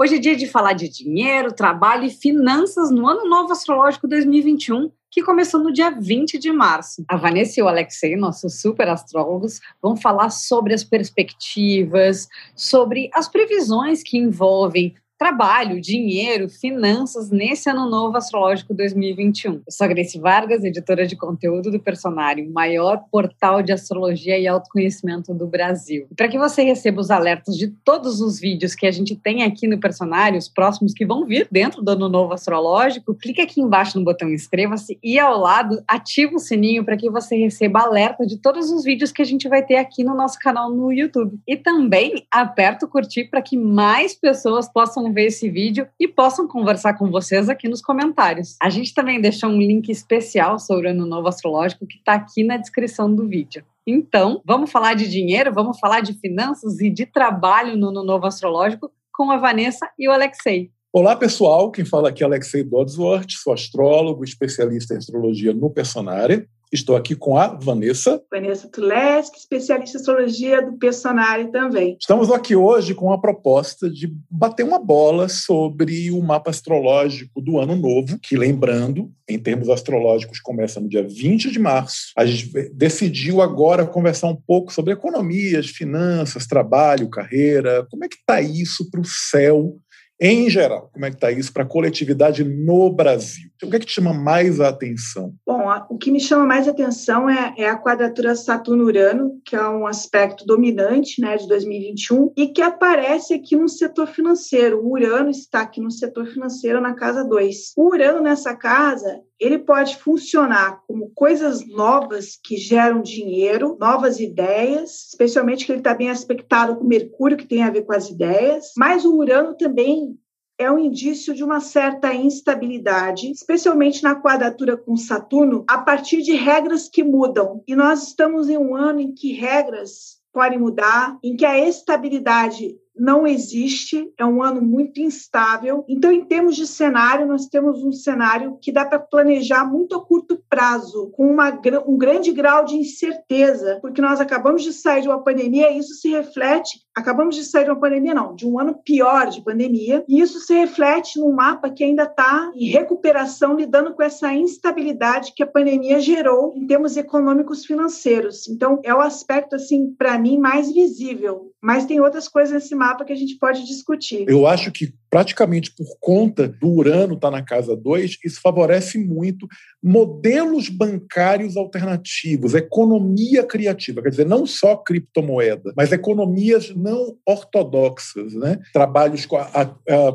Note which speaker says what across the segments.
Speaker 1: Hoje é dia de falar de dinheiro, trabalho e finanças no Ano Novo Astrológico 2021, que começou no dia 20 de março. A Vanessa e o Alexei, nossos super astrólogos, vão falar sobre as perspectivas, sobre as previsões que envolvem trabalho, dinheiro, finanças nesse ano novo astrológico 2021. Eu sou a Grace Vargas, editora de conteúdo do Personário, o maior portal de astrologia e autoconhecimento do Brasil. Para que você receba os alertas de todos os vídeos que a gente tem aqui no Personário, os próximos que vão vir dentro do ano novo astrológico, clique aqui embaixo no botão inscreva-se e ao lado ativa o sininho para que você receba alerta de todos os vídeos que a gente vai ter aqui no nosso canal no YouTube. E também aperta o curtir para que mais pessoas possam ver esse vídeo e possam conversar com vocês aqui nos comentários. A gente também deixou um link especial sobre o Ano Novo Astrológico que está aqui na descrição do vídeo. Então, vamos falar de dinheiro, vamos falar de finanças e de trabalho no Ano Novo Astrológico com a Vanessa e o Alexei.
Speaker 2: Olá, pessoal. Quem fala aqui é Alexei Dodsworth, sou astrólogo, especialista em astrologia no Personária. Estou aqui com a Vanessa.
Speaker 3: Vanessa Tuleski, especialista em astrologia do Personário também.
Speaker 2: Estamos aqui hoje com a proposta de bater uma bola sobre o mapa astrológico do ano novo, que, lembrando, em termos astrológicos, começa no dia 20 de março. A gente decidiu agora conversar um pouco sobre economias, finanças, trabalho, carreira. Como é que está isso para o céu em geral, como é que está isso para a coletividade no Brasil? O que é que te chama mais a atenção?
Speaker 3: Bom, o que me chama mais a atenção é, é a quadratura Saturno-Urano, que é um aspecto dominante né, de 2021 e que aparece aqui no setor financeiro. O Urano está aqui no setor financeiro na casa 2. O Urano nessa casa ele pode funcionar como coisas novas que geram dinheiro, novas ideias, especialmente que ele está bem aspectado com Mercúrio, que tem a ver com as ideias, mas o Urano também é um indício de uma certa instabilidade, especialmente na quadratura com Saturno, a partir de regras que mudam. E nós estamos em um ano em que regras podem mudar, em que a estabilidade não existe, é um ano muito instável. Então, em termos de cenário, nós temos um cenário que dá para planejar muito a curto prazo, com uma, um grande grau de incerteza, porque nós acabamos de sair de uma pandemia e isso se reflete. Acabamos de sair de uma pandemia, não, de um ano pior de pandemia, e isso se reflete num mapa que ainda está em recuperação, lidando com essa instabilidade que a pandemia gerou em termos econômicos financeiros. Então, é o aspecto, assim, para mim, mais visível. Mas tem outras coisas nesse mapa mapa que a gente pode discutir.
Speaker 2: Eu acho que praticamente por conta do Urano estar tá na casa 2, isso favorece muito modelos bancários alternativos, economia criativa, quer dizer, não só criptomoeda, mas economias não ortodoxas, né? trabalhos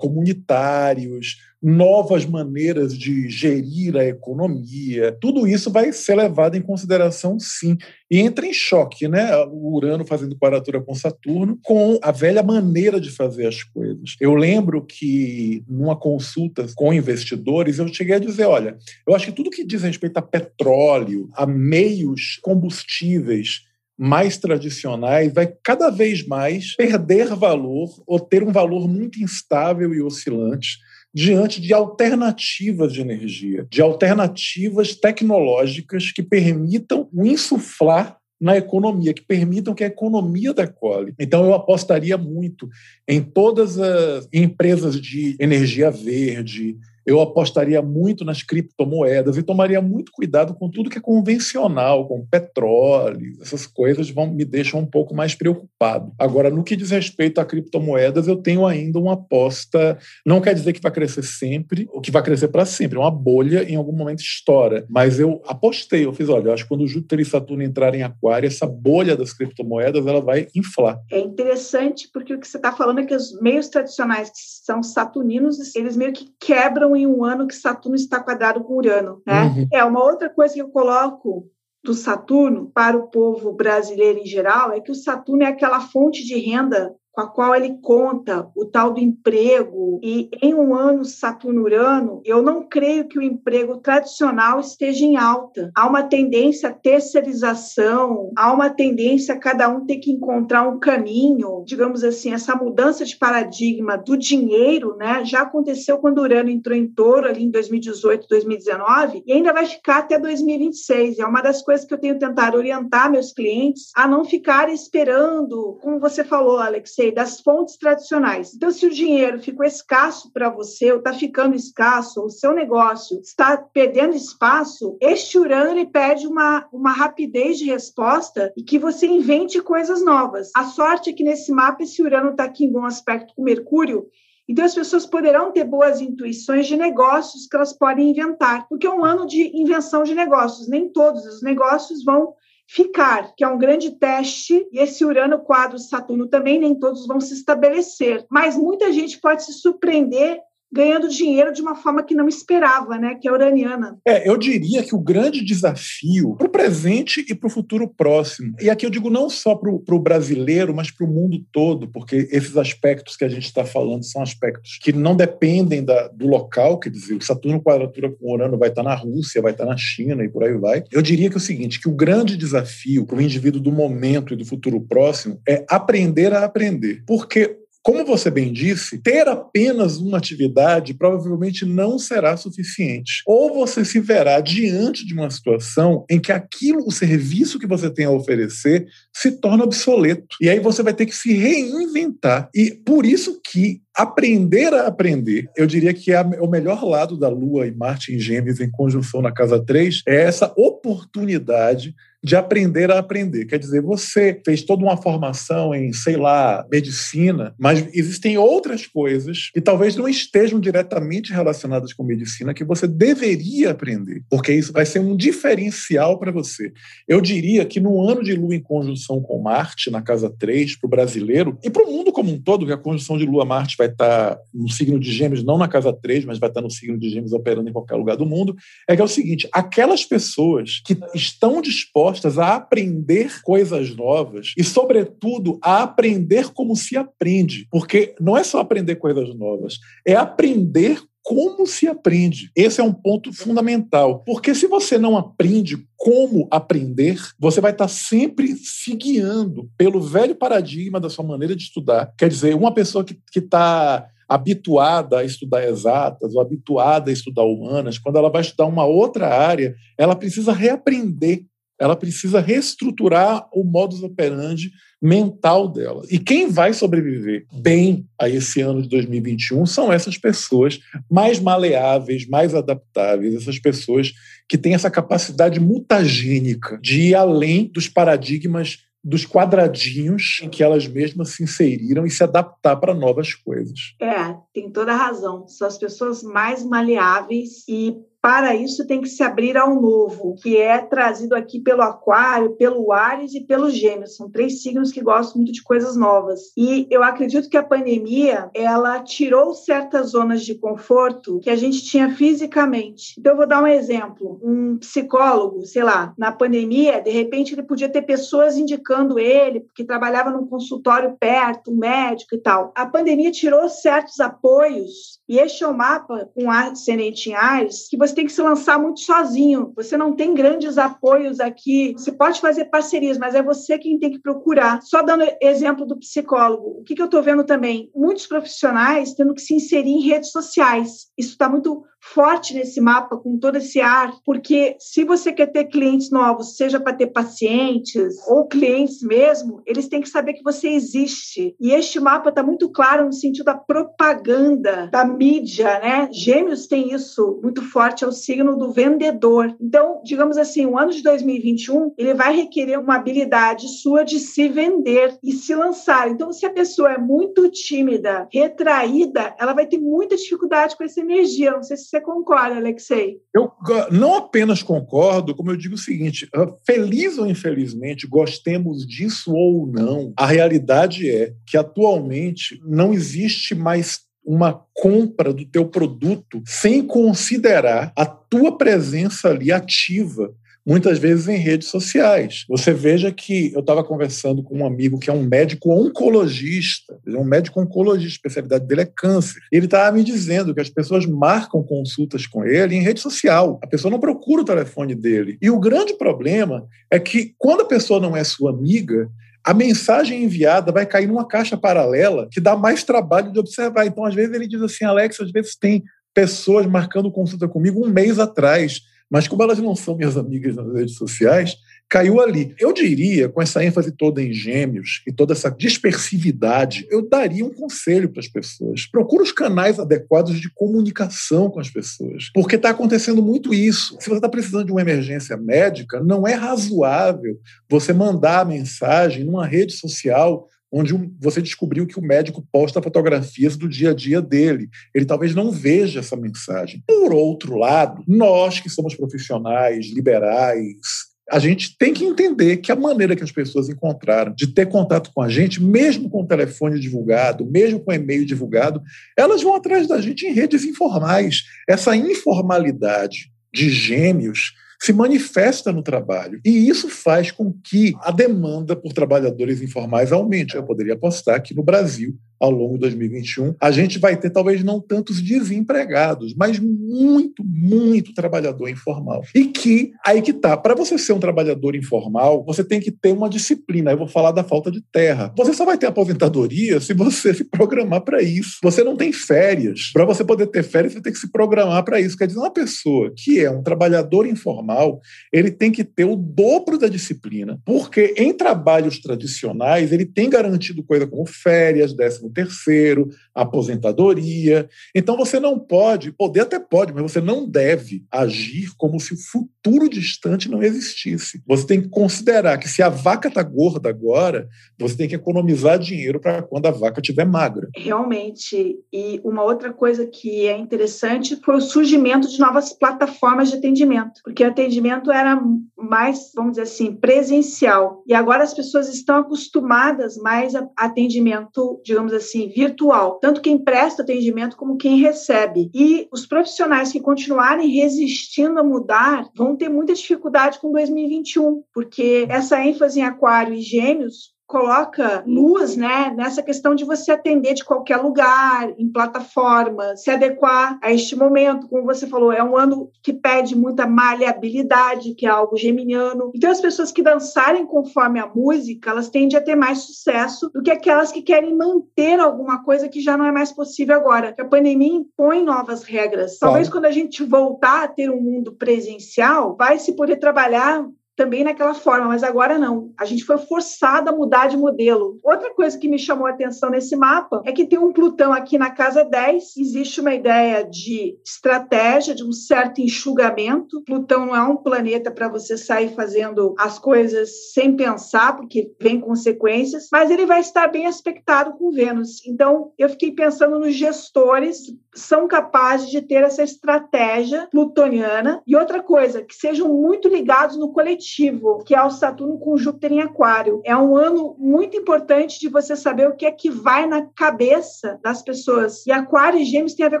Speaker 2: comunitários, novas maneiras de gerir a economia, tudo isso vai ser levado em consideração, sim. E entra em choque, né? O Urano fazendo quadratura com Saturno, com a velha maneira de fazer as coisas. Eu lembro que, numa consulta com investidores, eu cheguei a dizer: olha, eu acho que tudo que diz respeito a petróleo, a meios combustíveis, mais tradicionais vai cada vez mais perder valor ou ter um valor muito instável e oscilante diante de alternativas de energia, de alternativas tecnológicas que permitam o insuflar na economia, que permitam que a economia decole. Então, eu apostaria muito em todas as empresas de energia verde, eu apostaria muito nas criptomoedas. E tomaria muito cuidado com tudo que é convencional, com petróleo, essas coisas vão me deixam um pouco mais preocupado. Agora, no que diz respeito a criptomoedas, eu tenho ainda uma aposta, não quer dizer que vai crescer sempre, ou que vai crescer para sempre, uma bolha em algum momento estoura, mas eu apostei, eu fiz, olha, eu acho que quando Júpiter e Saturno entrarem em aquário, essa bolha das criptomoedas, ela vai inflar.
Speaker 3: É interessante porque o que você está falando é que os meios tradicionais que são saturninos, eles meio que quebram em um ano que Saturno está quadrado com Urano. Né? Uhum. É uma outra coisa que eu coloco do Saturno para o povo brasileiro em geral é que o Saturno é aquela fonte de renda com a qual ele conta o tal do emprego. E em um ano Saturno-Urano, eu não creio que o emprego tradicional esteja em alta. Há uma tendência à terceirização, há uma tendência a cada um ter que encontrar um caminho. Digamos assim, essa mudança de paradigma do dinheiro né, já aconteceu quando Urano entrou em touro ali em 2018, 2019 e ainda vai ficar até 2026. É uma das coisas que eu tenho tentado orientar meus clientes a não ficar esperando, como você falou, Alex, Alexei, das fontes tradicionais. Então, se o dinheiro ficou escasso para você, ou está ficando escasso, ou o seu negócio está perdendo espaço, este Urano ele pede uma, uma rapidez de resposta e que você invente coisas novas. A sorte é que nesse mapa esse Urano está aqui em bom aspecto com Mercúrio, então, as pessoas poderão ter boas intuições de negócios que elas podem inventar, porque é um ano de invenção de negócios. Nem todos os negócios vão ficar, que é um grande teste, e esse Urano quadro Saturno também, nem todos vão se estabelecer. Mas muita gente pode se surpreender ganhando dinheiro de uma forma que não esperava, né? Que é uraniana.
Speaker 2: É, eu diria que o grande desafio para o presente e para o futuro próximo, e aqui eu digo não só para o brasileiro, mas para o mundo todo, porque esses aspectos que a gente está falando são aspectos que não dependem da, do local, quer dizer, o Saturno quadratura com Urano vai estar na Rússia, vai estar na China e por aí vai. Eu diria que é o seguinte, que o grande desafio para o indivíduo do momento e do futuro próximo é aprender a aprender. Porque como você bem disse, ter apenas uma atividade provavelmente não será suficiente. Ou você se verá diante de uma situação em que aquilo, o serviço que você tem a oferecer, se torna obsoleto. E aí você vai ter que se reinventar. E por isso que aprender a aprender, eu diria que é o melhor lado da Lua e Marte em Gêmeos em conjunção na casa 3, é essa oportunidade de aprender a aprender. Quer dizer, você fez toda uma formação em, sei lá, medicina, mas existem outras coisas que talvez não estejam diretamente relacionadas com medicina que você deveria aprender, porque isso vai ser um diferencial para você. Eu diria que no ano de Lua em conjunção com Marte, na casa 3, para o brasileiro, e para o mundo como um todo, que a conjunção de Lua-Marte vai estar tá no signo de Gêmeos, não na casa 3, mas vai estar tá no signo de Gêmeos operando em qualquer lugar do mundo, é que é o seguinte: aquelas pessoas que estão dispostas dispostas a aprender coisas novas e, sobretudo, a aprender como se aprende. Porque não é só aprender coisas novas, é aprender como se aprende. Esse é um ponto fundamental. Porque se você não aprende como aprender, você vai estar sempre se guiando pelo velho paradigma da sua maneira de estudar. Quer dizer, uma pessoa que está habituada a estudar exatas ou habituada a estudar humanas, quando ela vai estudar uma outra área, ela precisa reaprender ela precisa reestruturar o modus operandi mental dela. E quem vai sobreviver bem a esse ano de 2021 são essas pessoas mais maleáveis, mais adaptáveis, essas pessoas que têm essa capacidade mutagênica de ir além dos paradigmas dos quadradinhos em que elas mesmas se inseriram e se adaptar para novas coisas.
Speaker 3: É, tem toda a razão. São as pessoas mais maleáveis e para isso tem que se abrir ao novo, que é trazido aqui pelo Aquário, pelo Ares e pelo Gêmeos. São três signos que gostam muito de coisas novas. E eu acredito que a pandemia, ela tirou certas zonas de conforto que a gente tinha fisicamente. Então eu vou dar um exemplo. Um psicólogo, sei lá, na pandemia, de repente ele podia ter pessoas indicando ele, porque trabalhava num consultório perto, um médico e tal. A pandemia tirou certos apoios e este é o mapa com ascendente em Ares que você você tem que se lançar muito sozinho. Você não tem grandes apoios aqui. Você pode fazer parcerias, mas é você quem tem que procurar. Só dando exemplo do psicólogo, o que, que eu estou vendo também? Muitos profissionais tendo que se inserir em redes sociais. Isso está muito forte nesse mapa, com todo esse ar, porque se você quer ter clientes novos, seja para ter pacientes ou clientes mesmo, eles têm que saber que você existe. E este mapa está muito claro no sentido da propaganda, da mídia, né? Gêmeos tem isso muito forte, é o signo do vendedor. Então, digamos assim, o ano de 2021, ele vai requerer uma habilidade sua de se vender e se lançar. Então, se a pessoa é muito tímida, retraída, ela vai ter muita dificuldade com essa energia. Não sei se você concorda, Alexei?
Speaker 2: Eu não apenas concordo, como eu digo o seguinte: ah, feliz ou infelizmente, gostemos disso ou não, a realidade é que atualmente não existe mais uma compra do teu produto sem considerar a tua presença ali ativa muitas vezes em redes sociais. Você veja que eu estava conversando com um amigo que é um médico oncologista, ele é um médico oncologista, a especialidade dele é câncer. Ele estava me dizendo que as pessoas marcam consultas com ele em rede social. A pessoa não procura o telefone dele. E o grande problema é que quando a pessoa não é sua amiga, a mensagem enviada vai cair numa caixa paralela que dá mais trabalho de observar. Então, às vezes, ele diz assim, Alex, às vezes tem pessoas marcando consulta comigo um mês atrás mas como elas não são minhas amigas nas redes sociais, caiu ali. Eu diria, com essa ênfase toda em gêmeos e toda essa dispersividade, eu daria um conselho para as pessoas. Procura os canais adequados de comunicação com as pessoas. Porque está acontecendo muito isso. Se você está precisando de uma emergência médica, não é razoável você mandar a mensagem numa rede social onde você descobriu que o médico posta fotografias do dia a dia dele. Ele talvez não veja essa mensagem. Por outro lado, nós que somos profissionais liberais, a gente tem que entender que a maneira que as pessoas encontraram de ter contato com a gente, mesmo com o telefone divulgado, mesmo com o e-mail divulgado, elas vão atrás da gente em redes informais. Essa informalidade de gêmeos se manifesta no trabalho. E isso faz com que a demanda por trabalhadores informais aumente. Eu poderia apostar que no Brasil ao longo de 2021, a gente vai ter talvez não tantos desempregados, mas muito, muito trabalhador informal. E que, aí que tá, para você ser um trabalhador informal, você tem que ter uma disciplina. Eu vou falar da falta de terra. Você só vai ter aposentadoria se você se programar para isso. Você não tem férias. Para você poder ter férias, você tem que se programar para isso. Quer dizer, uma pessoa que é um trabalhador informal, ele tem que ter o dobro da disciplina, porque em trabalhos tradicionais, ele tem garantido coisa como férias, décimo terceiro, aposentadoria. Então você não pode, poder até pode, mas você não deve agir como se o futuro distante não existisse. Você tem que considerar que se a vaca está gorda agora, você tem que economizar dinheiro para quando a vaca estiver magra.
Speaker 3: Realmente. E uma outra coisa que é interessante foi o surgimento de novas plataformas de atendimento, porque o atendimento era mais, vamos dizer assim, presencial. E agora as pessoas estão acostumadas mais a atendimento, digamos assim, virtual, tanto quem presta atendimento como quem recebe. E os profissionais que continuarem resistindo a mudar vão ter muita dificuldade com 2021, porque essa ênfase em aquário e gêmeos coloca luz né, nessa questão de você atender de qualquer lugar, em plataforma, se adequar a este momento. Como você falou, é um ano que pede muita maleabilidade, que é algo geminiano. Então, as pessoas que dançarem conforme a música, elas tendem a ter mais sucesso do que aquelas que querem manter alguma coisa que já não é mais possível agora. Que a pandemia impõe novas regras. Talvez quando a gente voltar a ter um mundo presencial, vai se poder trabalhar também naquela forma, mas agora não. A gente foi forçado a mudar de modelo. Outra coisa que me chamou a atenção nesse mapa é que tem um Plutão aqui na casa 10, existe uma ideia de estratégia, de um certo enxugamento. Plutão não é um planeta para você sair fazendo as coisas sem pensar, porque vem consequências, mas ele vai estar bem aspectado com Vênus. Então, eu fiquei pensando nos gestores são capazes de ter essa estratégia plutoniana e outra coisa, que sejam muito ligados no coletivo que é o Saturno com Júpiter em Aquário. É um ano muito importante de você saber o que é que vai na cabeça das pessoas. E Aquário e Gêmeos tem a ver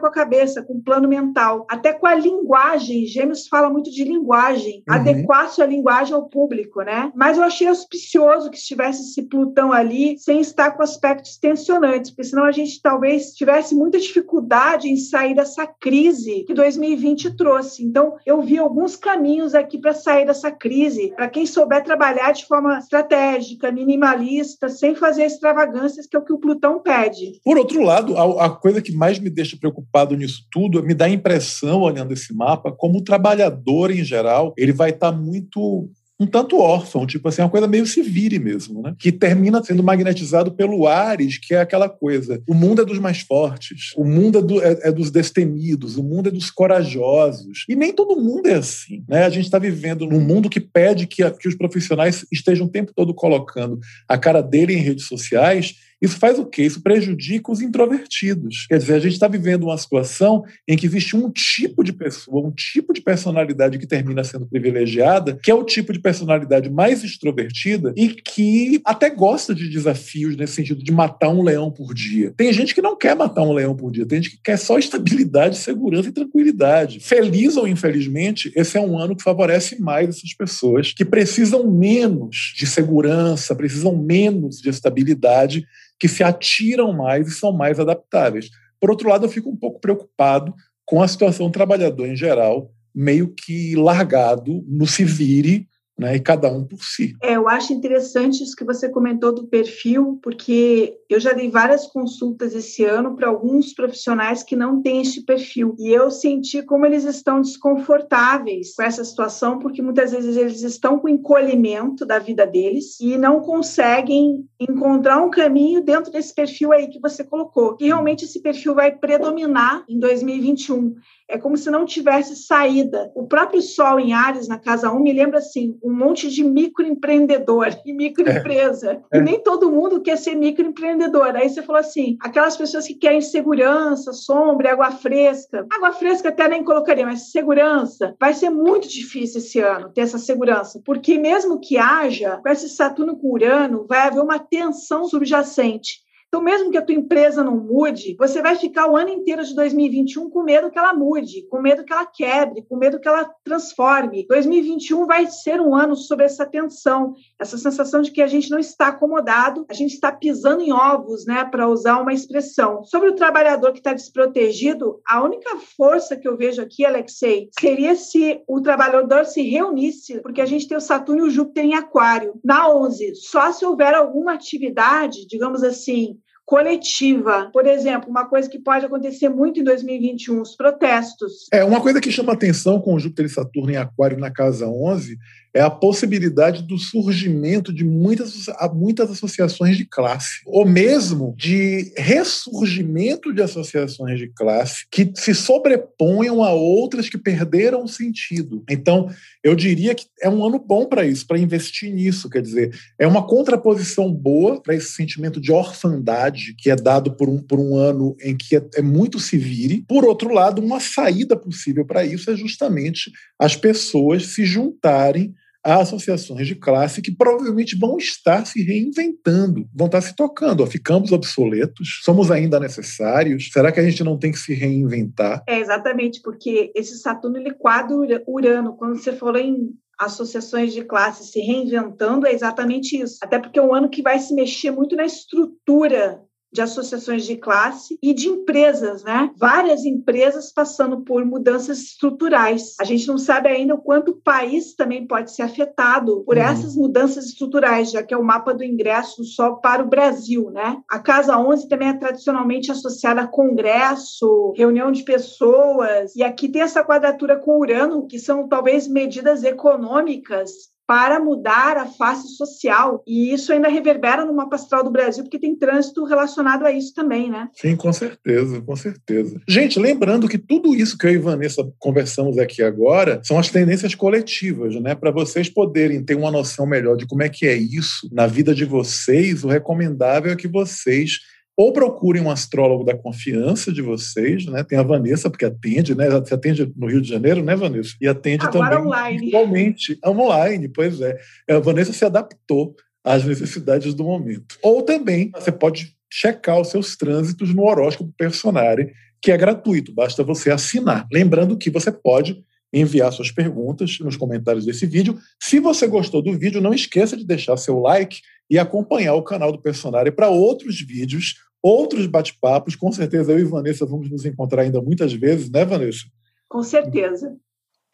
Speaker 3: com a cabeça, com o plano mental, até com a linguagem. Gêmeos fala muito de linguagem, uhum. adequar sua linguagem ao público, né? Mas eu achei auspicioso que estivesse esse Plutão ali sem estar com aspectos tensionantes, porque senão a gente talvez tivesse muita dificuldade em sair dessa crise que 2020 trouxe. Então, eu vi alguns caminhos aqui para sair dessa crise para quem souber trabalhar de forma estratégica, minimalista, sem fazer extravagâncias, que é o que o Plutão pede.
Speaker 2: Por outro lado, a, a coisa que mais me deixa preocupado nisso tudo, me dá a impressão, olhando esse mapa, como o trabalhador em geral, ele vai estar tá muito um tanto órfão, tipo assim, uma coisa meio se vire mesmo, né? Que termina sendo magnetizado pelo Ares, que é aquela coisa. O mundo é dos mais fortes, o mundo é, do, é, é dos destemidos, o mundo é dos corajosos. E nem todo mundo é assim, né? A gente está vivendo num mundo que pede que, que os profissionais estejam o tempo todo colocando a cara dele em redes sociais isso faz o quê? Isso prejudica os introvertidos. Quer dizer, a gente está vivendo uma situação em que existe um tipo de pessoa, um tipo de personalidade que termina sendo privilegiada, que é o tipo de personalidade mais extrovertida e que até gosta de desafios nesse sentido de matar um leão por dia. Tem gente que não quer matar um leão por dia, tem gente que quer só estabilidade, segurança e tranquilidade. Feliz ou infelizmente, esse é um ano que favorece mais essas pessoas que precisam menos de segurança, precisam menos de estabilidade que se atiram mais e são mais adaptáveis. Por outro lado, eu fico um pouco preocupado com a situação do trabalhador em geral, meio que largado no se vire, né? E cada um por si.
Speaker 3: É, eu acho interessante isso que você comentou do perfil, porque eu já dei várias consultas esse ano para alguns profissionais que não têm este perfil. E eu senti como eles estão desconfortáveis com essa situação, porque muitas vezes eles estão com encolhimento da vida deles e não conseguem encontrar um caminho dentro desse perfil aí que você colocou. E realmente esse perfil vai predominar em 2021 é como se não tivesse saída. O próprio Sol em Ares, na Casa 1, me lembra assim, um monte de microempreendedor e microempresa. É. E nem todo mundo quer ser microempreendedor. Aí você falou assim, aquelas pessoas que querem segurança, sombra, água fresca. Água fresca até nem colocaria, mas segurança. Vai ser muito difícil esse ano ter essa segurança, porque mesmo que haja, com esse Saturno com Urano, vai haver uma tensão subjacente. Então, mesmo que a tua empresa não mude, você vai ficar o ano inteiro de 2021 com medo que ela mude, com medo que ela quebre, com medo que ela transforme. 2021 vai ser um ano sobre essa tensão, essa sensação de que a gente não está acomodado, a gente está pisando em ovos, né, para usar uma expressão. Sobre o trabalhador que está desprotegido, a única força que eu vejo aqui, Alexei, seria se o trabalhador se reunisse, porque a gente tem o Saturno e o Júpiter em Aquário. Na 11, só se houver alguma atividade, digamos assim, coletiva. Por exemplo, uma coisa que pode acontecer muito em 2021, os protestos.
Speaker 2: É, uma coisa que chama atenção com o Júpiter e Saturno em Aquário na casa 11 é a possibilidade do surgimento de muitas, muitas associações de classe, ou mesmo de ressurgimento de associações de classe que se sobreponham a outras que perderam sentido. Então, eu diria que é um ano bom para isso, para investir nisso. Quer dizer, é uma contraposição boa para esse sentimento de orfandade que é dado por um, por um ano em que é, é muito se vire. Por outro lado, uma saída possível para isso é justamente as pessoas se juntarem a associações de classe que provavelmente vão estar se reinventando, vão estar se tocando. ficamos obsoletos, somos ainda necessários. Será que a gente não tem que se reinventar?
Speaker 3: É exatamente, porque esse Saturno ele quadra Urano. Quando você falou em associações de classe se reinventando, é exatamente isso. Até porque é um ano que vai se mexer muito na estrutura de associações de classe e de empresas, né? Várias empresas passando por mudanças estruturais. A gente não sabe ainda o quanto o país também pode ser afetado por uhum. essas mudanças estruturais, já que é o mapa do ingresso só para o Brasil, né? A Casa 11 também é tradicionalmente associada a congresso, reunião de pessoas, e aqui tem essa quadratura com Urano, que são talvez medidas econômicas para mudar a face social. E isso ainda reverbera no mapa astral do Brasil, porque tem trânsito relacionado a isso também, né?
Speaker 2: Sim, com certeza, com certeza. Gente, lembrando que tudo isso que eu e Vanessa conversamos aqui agora são as tendências coletivas, né? Para vocês poderem ter uma noção melhor de como é que é isso na vida de vocês, o recomendável é que vocês ou procurem um astrólogo da confiança de vocês, né? Tem a Vanessa, porque atende, né? Você atende no Rio de Janeiro, né, Vanessa? E atende
Speaker 3: Agora
Speaker 2: também
Speaker 3: online.
Speaker 2: igualmente online, pois é. A Vanessa se adaptou às necessidades do momento. Ou também você pode checar os seus trânsitos no horóscopo Personare, que é gratuito, basta você assinar. Lembrando que você pode enviar suas perguntas nos comentários desse vídeo. Se você gostou do vídeo, não esqueça de deixar seu like e acompanhar o canal do Personário para outros vídeos outros bate-papos. Com certeza eu e Vanessa vamos nos encontrar ainda muitas vezes, né, Vanessa?
Speaker 3: Com certeza.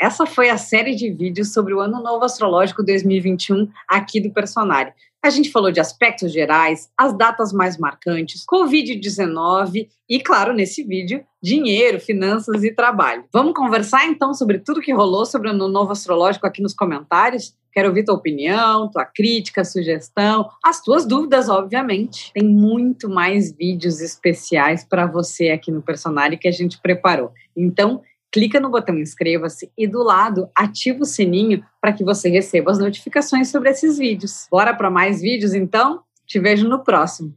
Speaker 1: Essa foi a série de vídeos sobre o Ano Novo Astrológico 2021 aqui do Personário. A gente falou de aspectos gerais, as datas mais marcantes, Covid-19 e, claro, nesse vídeo, dinheiro, finanças e trabalho. Vamos conversar então sobre tudo que rolou sobre o Ano Novo Astrológico aqui nos comentários? Quero ouvir tua opinião, tua crítica, sugestão, as tuas dúvidas, obviamente. Tem muito mais vídeos especiais para você aqui no Personário que a gente preparou. Então, clica no botão inscreva-se e do lado ativa o sininho para que você receba as notificações sobre esses vídeos. Bora para mais vídeos então? Te vejo no próximo.